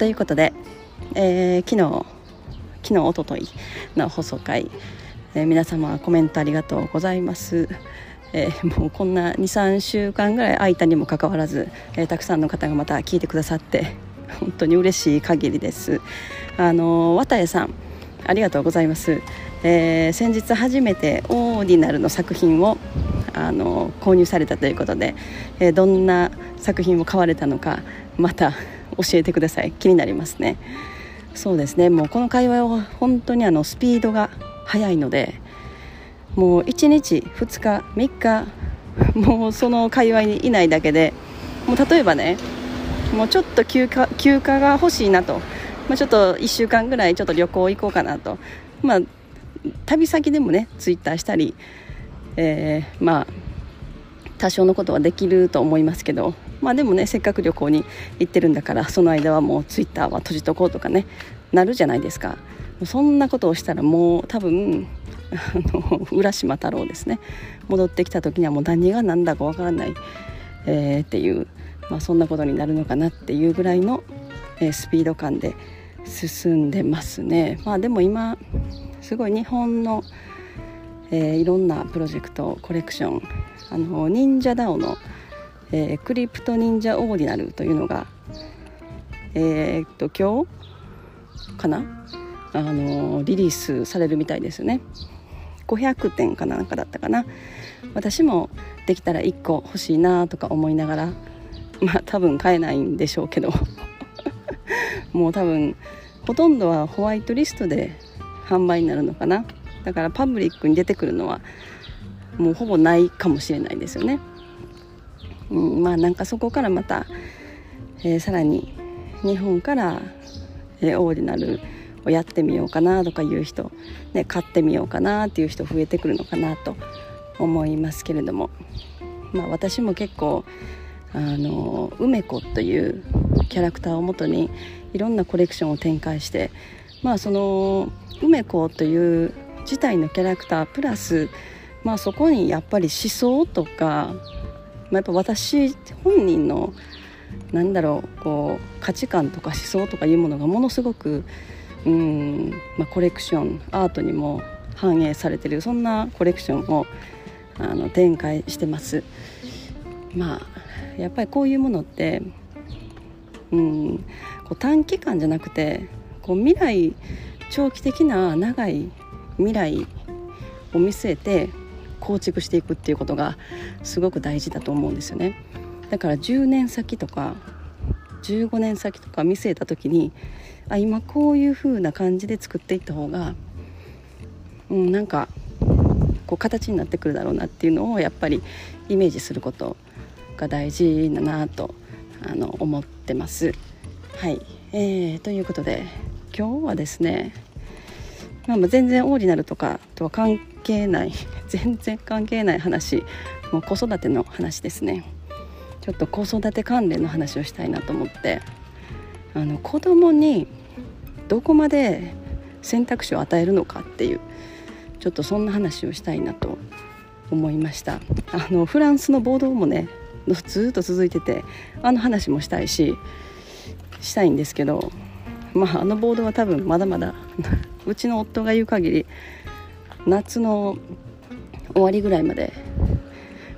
ということで、えー、昨日昨日おとといの放送回、えー、皆様コメントありがとうございます、えー、もうこんな23週間ぐらい空いたにもかかわらず、えたくさんの方がまた聞いてくださって本当に嬉しい限りです。あの綿江さんありがとうございます、え先日初めてオーディナルの作品をあの購入されたということで、えどんな作品を買われたのかまた教えてください。気になりますね。そうですね。もうこの会話は本当にあのスピードが速いのでもう1日2日3日もうその界隈にいないだけでもう例えばねもうちょっと休暇休暇が欲しいなと、まあ、ちょっと1週間ぐらいちょっと旅行行こうかなと、まあ、旅先でもねツイッターしたり、えー、まあ多少のことはできると思いますけどまあでもねせっかく旅行に行ってるんだからその間はもうツイッターは閉じとこうとかねなるじゃないですか。そんなことをしたらもう多分あの浦島太郎ですね。戻ってきた時にはもう何が何だかわからない、えー、っていう、まあ、そんなことになるのかなっていうぐらいの、えー、スピード感で進んでますね。まあでも今すごい日本の、えー、いろんなプロジェクトコレクションあの忍者ダオのえー、クリプト忍者オーディナルというのがえー、っと今日かな？あのリリースされるみたいですね。500点かなんかだったかな。私もできたら1個欲しいなとか思いながら まあ多分買えないんでしょうけど。もう多分ほとんどはホワイトリストで販売になるのかな。だからパブリックに出てくるのはもうほぼないかもしれないですよね。うん、まあなんかそこからまた、えー、さらに日本から、えー、オーディナルをやってみようかなとかいう人、ね、買ってみようかなっていう人増えてくるのかなと思いますけれども、まあ、私も結構あの梅子というキャラクターをもとにいろんなコレクションを展開してまあその梅子という自体のキャラクタープラスまあそこにやっぱり思想とかまあ、やっぱ私本人のなんだろうこう価値観とか思想とかいうものがものすごくうん、まあ、コレクションアートにも反映されてるそんなコレクションをあの展開してます。まあやっぱりこういうものってうんこう短期間じゃなくてこう未来長期的な長い未来を見据えて構築していくっていうことがすごく大事だと思うんですよねだから10年先とか15年先とか見据えた時にあ今こういう風な感じで作っていった方が、うん、なんかこう形になってくるだろうなっていうのをやっぱりイメージすることが大事だなとあの思ってます。はい、えー、ということで今日はですね、まあ、全然オーディナルとかとは関係ない 全然関係ない話もう子育ての話ですね。ちょっと子育て関連の話をしたいなと思って。あの子供にどこまで選択肢を与えるのかっていうちょっとそんな話をしたいなと思いました。あのフランスの暴動もねずっと続いててあの話もしたいししたいんですけどまああの暴動は多分まだまだうちの夫が言う限り夏の終わりぐらいまで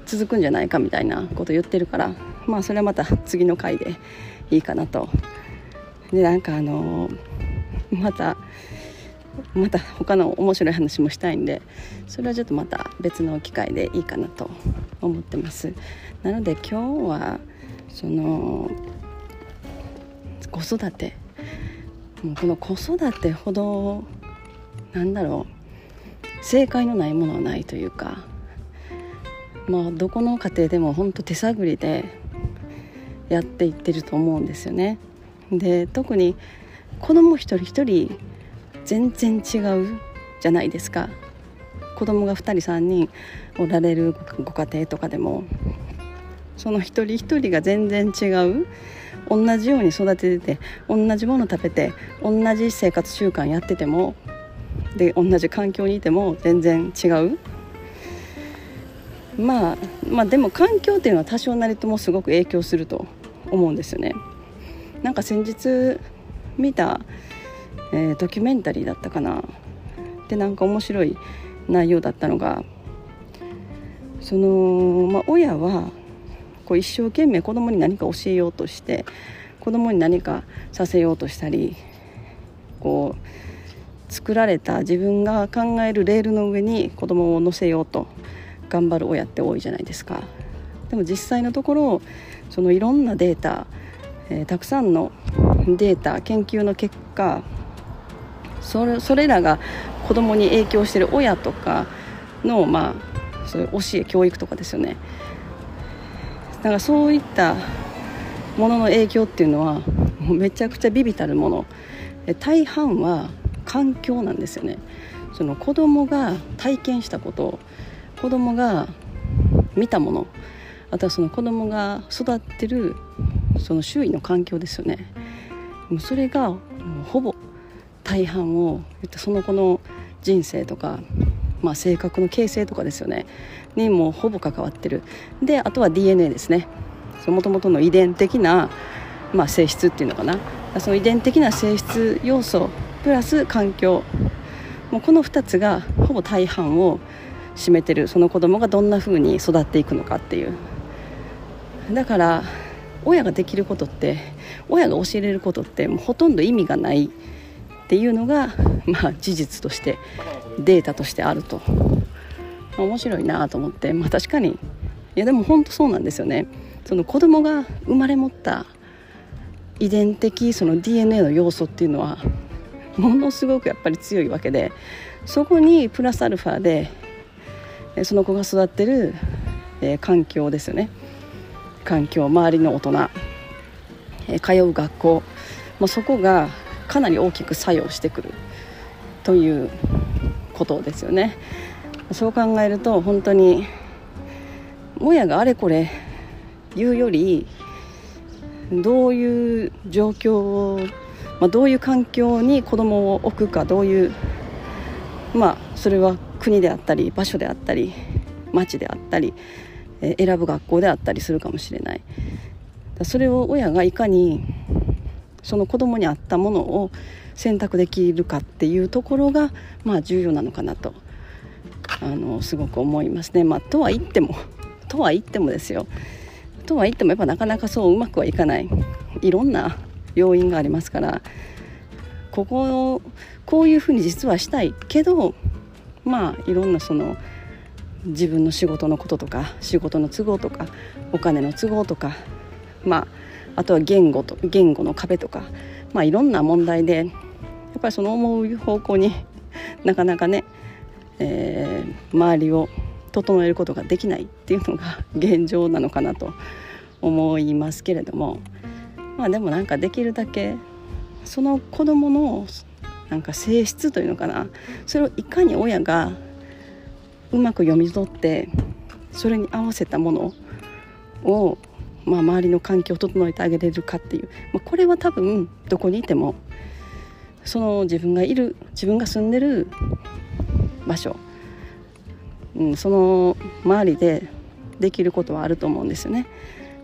続くんじゃないかみたいなこと言ってるからまあそれはまた次の回でいいかなと。でなんかあのまたまた他の面白い話もしたいんでそれはちょっとまた別の機会でいいかなと思ってます。なので今日はその子育てもうこの子育てほどなんだろう正解のないものはないというかまあどこの家庭でも本当手探りでやっていってると思うんですよね。で特に子供一人一人全然違うじゃないですか子供が2人3人おられるご家庭とかでもその一人一人が全然違う同じように育ててて同じもの食べて同じ生活習慣やっててもで同じ環境にいても全然違う。まあまあでも環境っていうのは多少なりともすごく影響すると思うんですよね。なんか先日見た、えー、ドキュメンタリーだったかな。でなんか面白い内容だったのがその、まあ、親はこう一生懸命子供に何か教えようとして子供に何かさせようとしたりこう作られた自分が考えるレールの上に子供を乗せようと頑張る親って多いじゃないですか。でも実際のところそのいろんなデータ、えー、たくさんのデータ研究の結果それそれらが子供に影響してる親とかのまあそういう教え教育とかですよねだかそういったものの影響っていうのはもう めちゃくちゃビビたるもの。大半は環境なんですよね。その子供が体験したこと子供が見たものあとはその子供が育ってるその周囲の環境ですよね。もうそれがもうほぼ大半をその子の人生とか、まあ、性格の形成とかですよね。にもほぼ関わってる。であとは DNA ですね。もともとの遺伝的な、まあ、性質っていうのかな。その遺伝的な性質要素プラス環境。もうこの2つがほぼ大半を占めてる。その子供がどんな風に育っていくのかっていう。だから親ができることって親が教えれることってもうほとんど意味がない。っていうのが、まあ、事実としてデータとしてあると。面白いなと思って、まあ、確かに。いやでも本当そうなんですよね。その子供が生まれ持った遺伝的その DNA の要素っていうのはものすごくやっぱり強いわけでそこにプラスアルファでその子が育ってる、えー、環境ですよね。環境周りの大人、えー、通う学校、まあ、そこがかなり大きく作用してくるということですよね。そう考えると本当に親があれこれ言うよりどういう状況を、まあ、どういう環境に子供を置くかどういうまあそれは国であったり場所であったり町であったり、え選ぶ学校であったりするかもしれない。それを親がいかにその子供に合ったものを選択できるかっていうところが、まあ、重要なのかなとあのすごく思いますね。まあ、とは言ってもとは言ってもですよとは言ってもやっぱなかなかそううまくはいかないいろんな要因がありますからここをこういうふうに実はしたいけどまあいろんなその自分の仕事のこととか仕事の都合とかお金の都合とかまああとは言語と言語の壁とか、まあ、いろんな問題でやっぱりその思う方向に なかなかね、えー、周りを整えることができないっていうのが 現状なのかなと思いますけれどもまあでもなんかできるだけその子どものなんか性質というのかなそれをいかに親がうまく読み取ってそれに合わせたものをまあ、周りの環境を整えてあげれるかっていう、まあ、これは多分どこにいてもその自分がいる自分が住んでる場所、うん、その周りでできることはあると思うんですよね。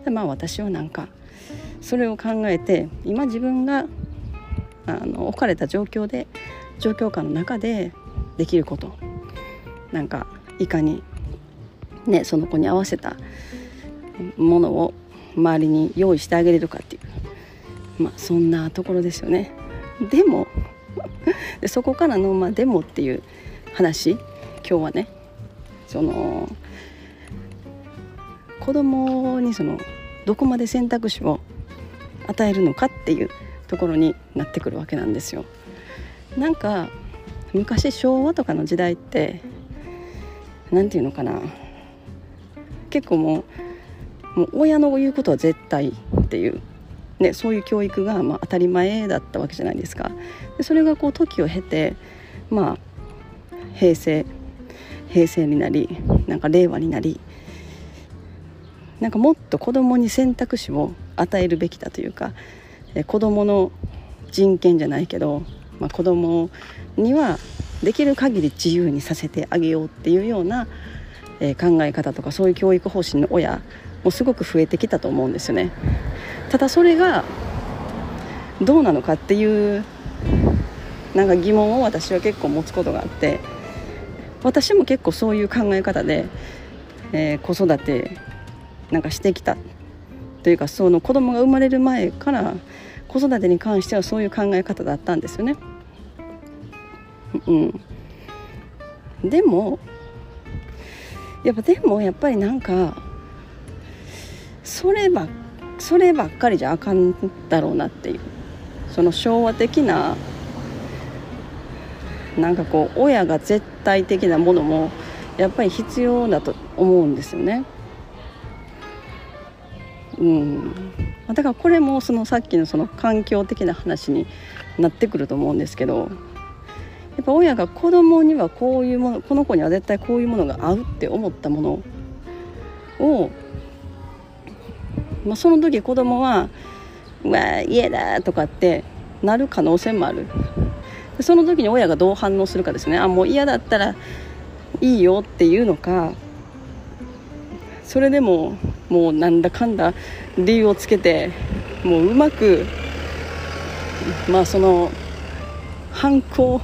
でまあ私はなんかそれを考えて今自分があの置かれた状況で状況下の中でできること。なんかいかにねその子に合わせたものを周りに用意してあげれるかっていうまあそんなところですよねでもでそこからの、まあ、でもっていう話今日はねその子供にそのどこまで選択肢を与えるのかっていうところになってくるわけなんですよ。なんか昔昭和とかの時代って何て言うのかな結構もうもう親の言うことは絶対っていうね、そういう教育がまあ当たり前だったわけじゃないですか。でそれがこう時を経てまあ平成平成になりなんか令和になりなんかもっと子供に選択肢を与えるべきだというかえ子供の人権じゃないけど、まあ、子供にはできる限り自由にさせてあげようっていうような、え考え方とかそういう教育方針の親もすごく増えてきたと思うんですよね。ただそれがどうなのかっていうなんか疑問を私は結構持つことがあって私も結構そういう考え方で、えー、子育てなんかしてきたというかその子供が生まれる前から子育てに関してはそういう考え方だったんですよね。うん、でもやっぱでもやっぱりなんかそればそればっかりじゃあかんだろうなっていうその昭和的ななんかこう親が絶対的なものもやっぱり必要だと思うんですよね。うん、だからこれもそのさっきのその環境的な話になってくると思うんですけどやっぱ親が子供にはこういうものこの子には絶対こういうものが合うって思ったものを、まあ、その時子供は「うわ嫌だ」とかってなる可能性もある。その時に親がどう反応するかですね。あもう嫌だったらいいよっていうのか。それでももうなんだかんだ理由をつけてもううまくまあその反抗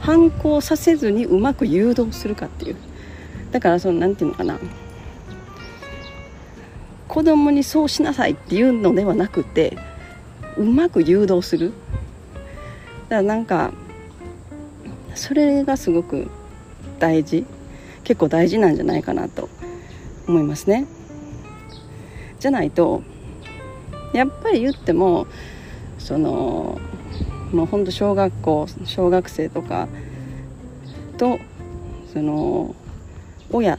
反抗させずにうまく誘導するかっていう。だからその何て言うのかな。子供にそうしなさいっていうのではなくてうまく誘導するだからなんかそれがすごく大事結構大事なんじゃないかなと思いますね。じゃないとやっぱり言ってもそのもうほんと小学校小学生とかとその親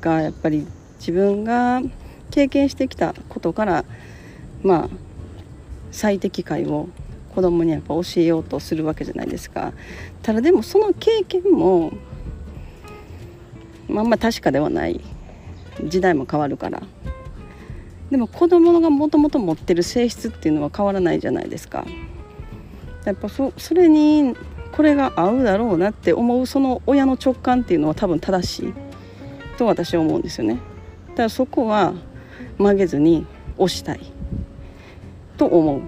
がやっぱり自分が経験してきたことからまあ最適解を子供にやっぱ教えようとするわけじゃないですか。ただでもその経験もまあまあ確かではない。時代も変わるから。でも子供がもともと持ってる性質っていうのは変わらないじゃないですか。やっぱそそれにこれが合うだろうなって思うその親の直感っていうのは多分正しいと私は思うんですよね。だからそこは曲げずに押したい。と思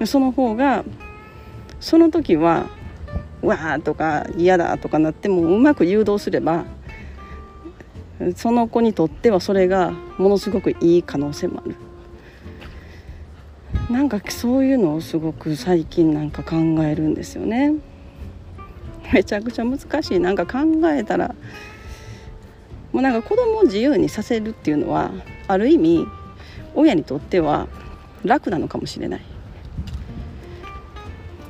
う。その方がその時はわーとか嫌だとかなってもうまく誘導すればその子にとってはそれがものすごくいい可能性もある。なんかそういうのをすごく最近なんか考えるんですよね。めちゃくちゃ難しい。なんか考えたらもうなんか子供を自由にさせるっていうのはある意味親にとっては楽なのかもしれない。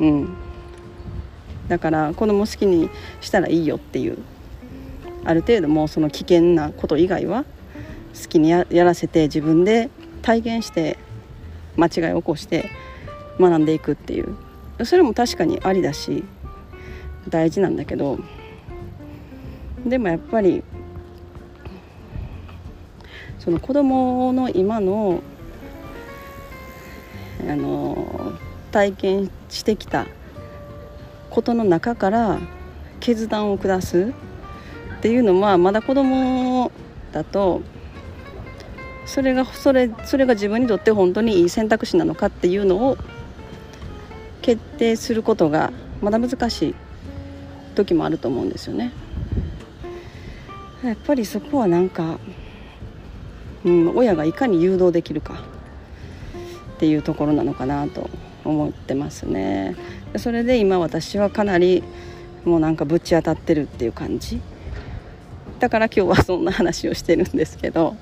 うん。だから子供好きにしたらいいよっていうある程度もうその危険なこと以外は好きにやらせて自分で体験して間違いを起こして学んでいくっていう。それも確かにありだし大事なんだけどでもやっぱりその子供の今のあの体験してきたことの中から決断を下すっていうのはまだ子供だとそれがそれそれが自分にとって本当にいい選択肢なのかっていうのを決定することがまだ難しい時もあると思うんですよね。やっぱりそこはなんか、うん、親がいかに誘導できるか。っていうところなのかなと思ってますね。それで今私はかなりもうなんかぶち当たってるっていう感じ。だから今日はそんな話をしてるんですけど。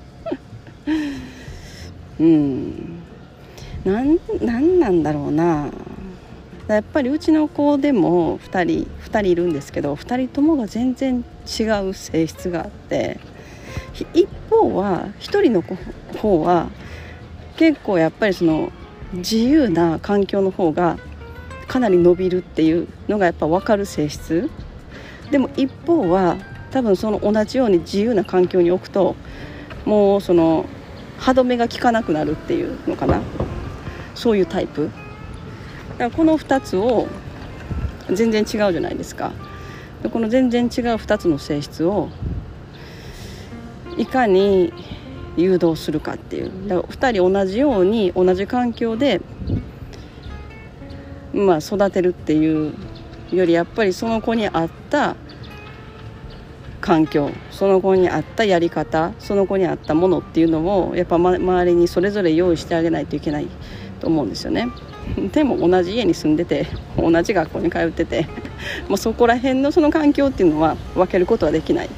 うん。なんなんなんだろうな。やっぱりうちの子でも2人2人いるんですけど2人ともが全然違う性質があって。一方は1人の方は結構やっぱりその自由な環境の方がかなり伸びるっていうのがやっぱ分かる性質。でも一方は多分その同じように自由な環境に置くともうその歯止めが効かなくなるっていうのかな。そういうタイプ。だからこの2つを全然違うじゃないですか。この全然違う2つの性質をいかに誘導するかっていうだから2人同じように同じ環境で、まあ、育てるっていうよりやっぱりその子に合った環境その子に合ったやり方その子に合ったものっていうのをやっぱ、ま、周りにそれぞれ用意してあげないといけないと思うんですよね。でも同じ家に住んでて同じ学校に通ってて もうそこら辺のその環境っていうのは分けることはできない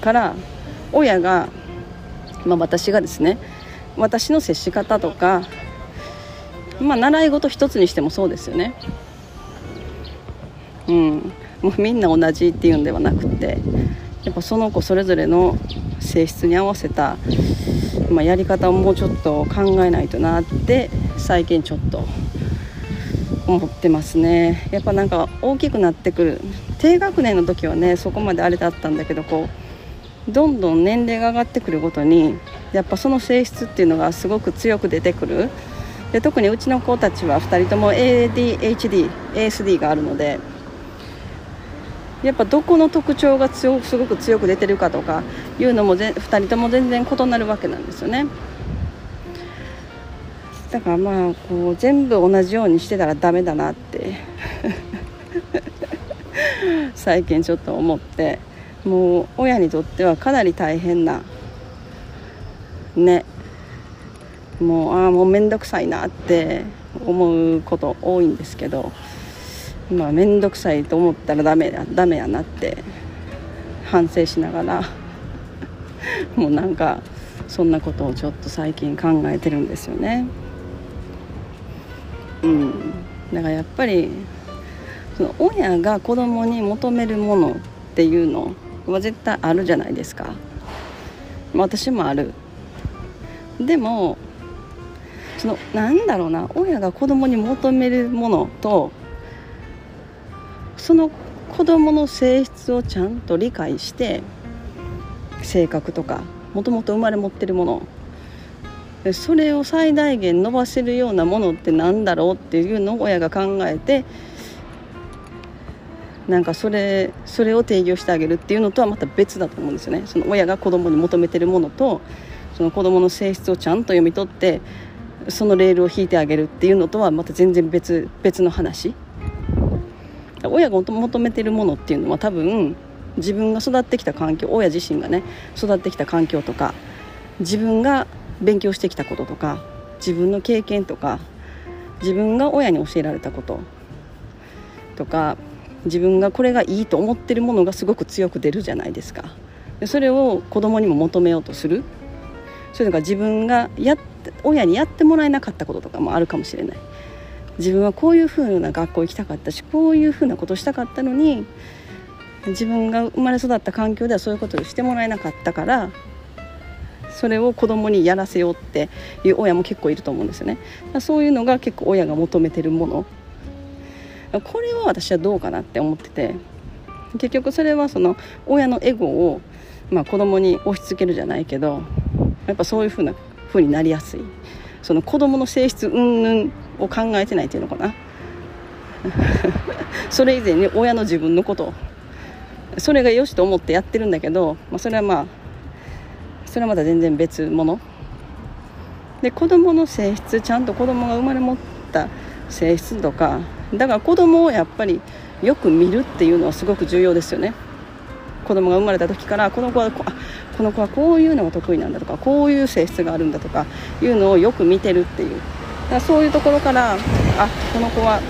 から親が、まあ、私がですね私の接し方とか、まあ、習い事一つにしてもそうですよね。うん、もうみんな同じっていうんではなくてやっぱその子それぞれの性質に合わせた、まあ、やり方をもうちょっと考えないとなって最近ちょっと思ってますね。やっぱなんか大きくなってくる。低学年の時はねそこまであれだったんだけどこうどんどん年齢が上がってくるごとにやっぱその性質っていうのがすごく強く出てくるで特にうちの子たちは2人とも ADHD、ASD があるのでやっぱどこの特徴が強すごく強く出てるかとかいうのも2人とも全然異なるわけなんですよね。だからまあこう全部同じようにしてたらダメだなって最近ちょっと思ってもう親にとってはかなり大変なねもうああもう面倒くさいなって思うこと多いんですけどまあ面倒くさいと思ったらダメだダメやなって反省しながら もうなんかそんなことをちょっと最近考えてるんですよね。うん、だからやっぱりその親が子供に求めるものっていうのは絶対あるじゃないですか。私もある。でもそのなんだろうな親が子供に求めるものとその子供の性質をちゃんと理解して性格とかもともと生まれ持ってるもの。それを最大限伸ばせるようなものって何だろうっていうのを親が考えてなんかそれそれを定義をしてあげるっていうのとはまた別だと思うんですよね。その親が子供に求めてるものとその子供の性質をちゃんと読み取ってそのレールを引いてあげるっていうのとはまた全然別別の話。親が求めてるものっていうのは多分自分が育ってきた環境親自身がね育ってきた環境とか自分が勉強してきたこととか自分の経験とか自分が親に教えられたこととか自分がこれがいいと思ってるものがすごく強く出るじゃないですか。でそれを子供にも求めようとする。それが自分がや親にやってもらえなかったこととかもあるかもしれない。自分はこういうふうな学校行きたかったしこういうふうなことしたかったのに自分が生まれ育った環境ではそういうことをしてもらえなかったからそれを子供にやらせようっていう親も結構いると思うんですよね。そういうのが結構親が求めてるもの。これは私はどうかなって思ってて結局それはその親のエゴを、まあ、子供に押し付けるじゃないけどやっぱそういうふうな風になりやすい。その子供の性質云々を考えてないっていうのかな。それ以前に親の自分のことそれがよしと思ってやってるんだけど、まあ、それはまあそれはまた全然別物。で子供の性質ちゃんと子供が生まれ持った性質とかだから子供をやっぱりよく見るっていうのはすごく重要ですよね。子供が生まれた時からこの子はここの子はこういうのが得意なんだとかこういう性質があるんだとかいうのをよく見てるっていう。だからそういうところからあこの子は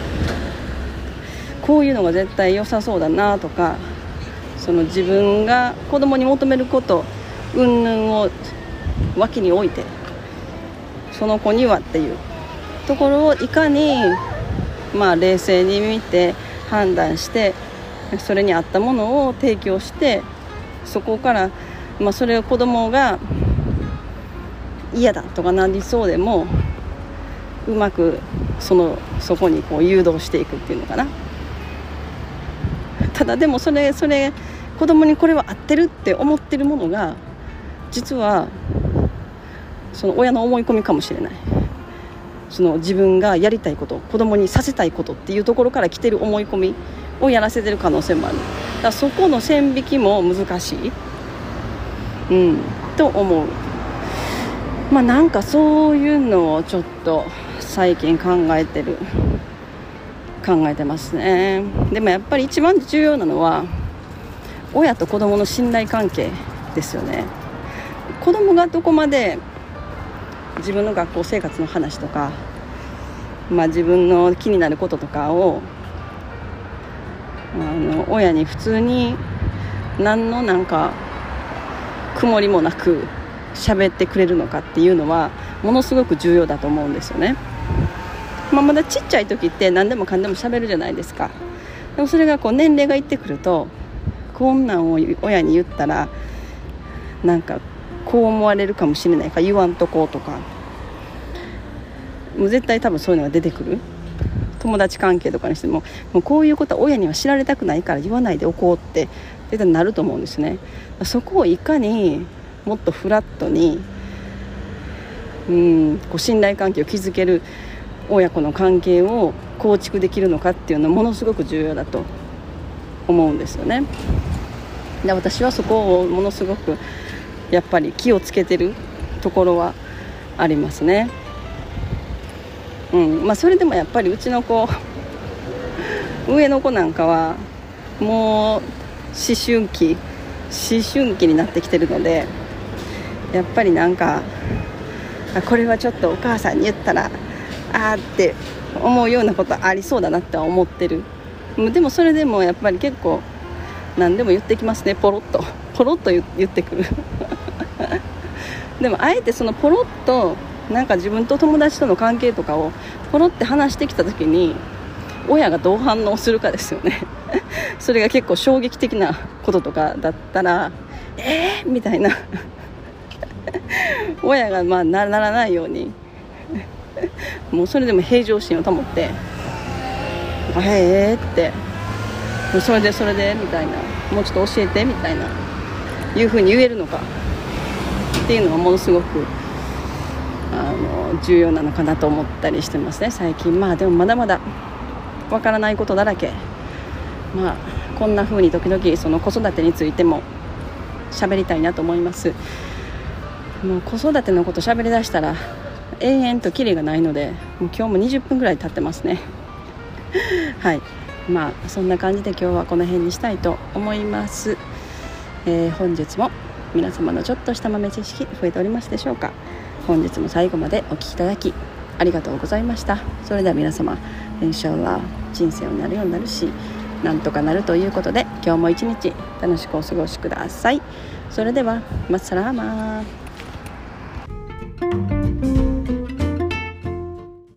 こういうのが絶対良さそうだなとかその自分が子供に求めること云々を脇に置いてその子にはっていうところをいかにまあ冷静に見て判断してそれに合ったものを提供してそこから、まあ、それを子供が嫌だとかなりそうでもうまくそのそこにこう誘導していくっていうのかな。ただでもそれそれ子供にこれは合ってるって思ってるものが実はその親の思い込みかもしれない。その自分がやりたいこと子供にさせたいことっていうところから来てる思い込みをやらせてる可能性もある。だからそこの線引きも難しい、うん、と思う。まあなんかそういうのをちょっと最近考えてる。考えてますね。でもやっぱり一番重要なのは親と子供の信頼関係ですよね。子供がどこまで自分の学校生活の話とか、まあ、自分の気になることとかをあの親に普通に何のなんか曇りもなく喋ってくれるのかっていうのはものすごく重要だと思うんですよね、まあ、まだちっちゃい時って何でもかんでも喋るじゃないですか。でもそれがこう年齢がいってくるとこんなんを親に言ったらなんかこう思われるかもしれないから言わんとこうとか。もう絶対多分そういうのが出てくる。友達関係とかにしても。もうこういうことは親には知られたくないから言わないでおこうって。絶対なると思うんですね。そこをいかにもっとフラットにうんこう信頼関係を築ける。親子の関係を構築できるのかっていうのはものすごく重要だと思うんですよね。で私はそこをものすごくやっぱり気をつけてるところはありますね。うん。まあそれでもやっぱりうちの子 上の子なんかはもう思春期思春期になってきてるのでやっぱりなんかこれはちょっとお母さんに言ったらああって思うようなことありそうだなって思ってる。でもそれでもやっぱり結構何でも言ってきますね。ポロッと。ポロッと言ってくる。でもあえてそのポロッとなんか自分と友達との関係とかをポロって話してきた時に親がどう反応するかですよね。それが結構衝撃的なこととかだったらえー、みたいな。親がまあならないように。もうそれでも平常心を保って「へえ」って「それでそれで」みたいな「もうちょっと教えて」みたいな。いうふうに言えるのか。っていうのはものすごくあの重要なのかなと思ったりしてますね最近。まあでもまだまだわからないことだらけ。まあこんな風に時々その子育てについても喋りたいなと思います。もう子育てのこと喋りだしたら永遠とキリがないのでもう今日も20分ぐらい経ってますね。はい。まあそんな感じで今日はこの辺にしたいと思います、えー、本日も皆様のちょっとした豆知識増えておりますでしょうか？本日も最後までお聴きいただきありがとうございました。それでは皆様インは人生をなるようになるしなんとかなるということで今日も一日楽しくお過ごしください。それではマッサラーマー